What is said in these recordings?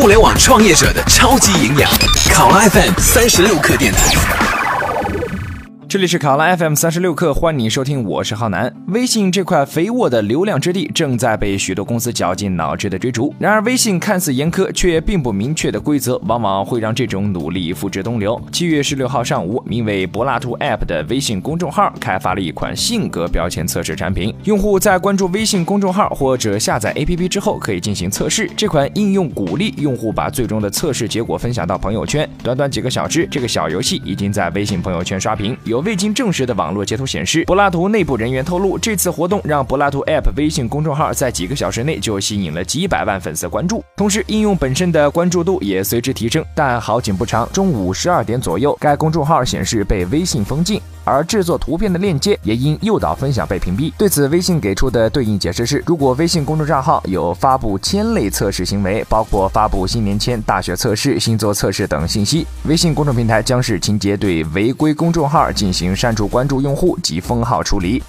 互联网创业者的超级营养，考拉 FM 三十六课电台。这里是考拉 FM 三十六课，欢迎收听，我是浩南。微信这块肥沃的流量之地正在被许多公司绞尽脑汁的追逐。然而，微信看似严苛却并不明确的规则，往往会让这种努力付之东流。七月十六号上午，名为柏拉图 App 的微信公众号开发了一款性格标签测试产品。用户在关注微信公众号或者下载 APP 之后，可以进行测试。这款应用鼓励用户把最终的测试结果分享到朋友圈。短短几个小时，这个小游戏已经在微信朋友圈刷屏。有未经证实的网络截图显示，柏拉图内部人员透露，这次活动让柏拉图 App 微信公众号在几个小时内就吸引了几百万粉丝关注，同时应用本身的关注度也随之提升。但好景不长，中午十二点左右，该公众号显示被微信封禁。而制作图片的链接也因诱导分享被屏蔽。对此，微信给出的对应解释是：如果微信公众账号有发布签类测试行为，包括发布新年签、大学测试、星座测试等信息，微信公众平台将视情节对违规公众号进行删除关注用户及封号处理。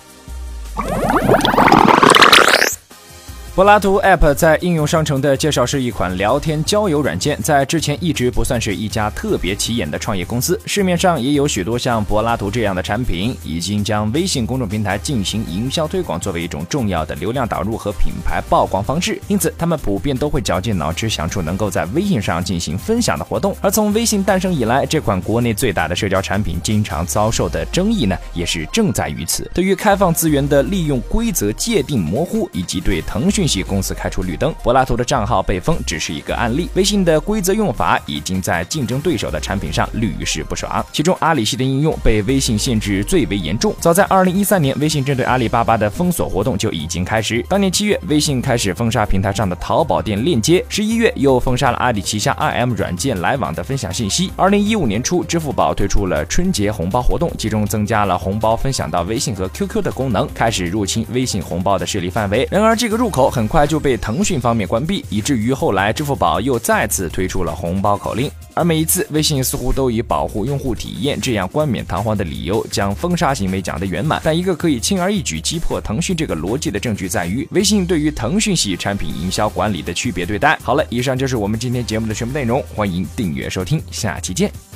柏拉图 App 在应用商城的介绍是一款聊天交友软件，在之前一直不算是一家特别起眼的创业公司。市面上也有许多像柏拉图这样的产品，已经将微信公众平台进行营销推广作为一种重要的流量导入和品牌曝光方式。因此，他们普遍都会绞尽脑汁想出能够在微信上进行分享的活动。而从微信诞生以来，这款国内最大的社交产品经常遭受的争议呢，也是正在于此。对于开放资源的利用规则界定模糊，以及对腾讯。系公司开出绿灯，柏拉图的账号被封只是一个案例。微信的规则用法已经在竞争对手的产品上屡试不爽，其中阿里系的应用被微信限制最为严重。早在二零一三年，微信针对阿里巴巴的封锁活动就已经开始。当年七月，微信开始封杀平台上的淘宝店链接；十一月，又封杀了阿里旗下 IM 软件来往的分享信息。二零一五年初，支付宝推出了春节红包活动，其中增加了红包分享到微信和 QQ 的功能，开始入侵微信红包的势力范围。然而，这个入口很。很快就被腾讯方面关闭，以至于后来支付宝又再次推出了红包口令。而每一次，微信似乎都以保护用户体验这样冠冕堂皇的理由，将封杀行为讲得圆满。但一个可以轻而易举击破腾讯这个逻辑的证据，在于微信对于腾讯系产品营销管理的区别对待。好了，以上就是我们今天节目的全部内容，欢迎订阅收听，下期见。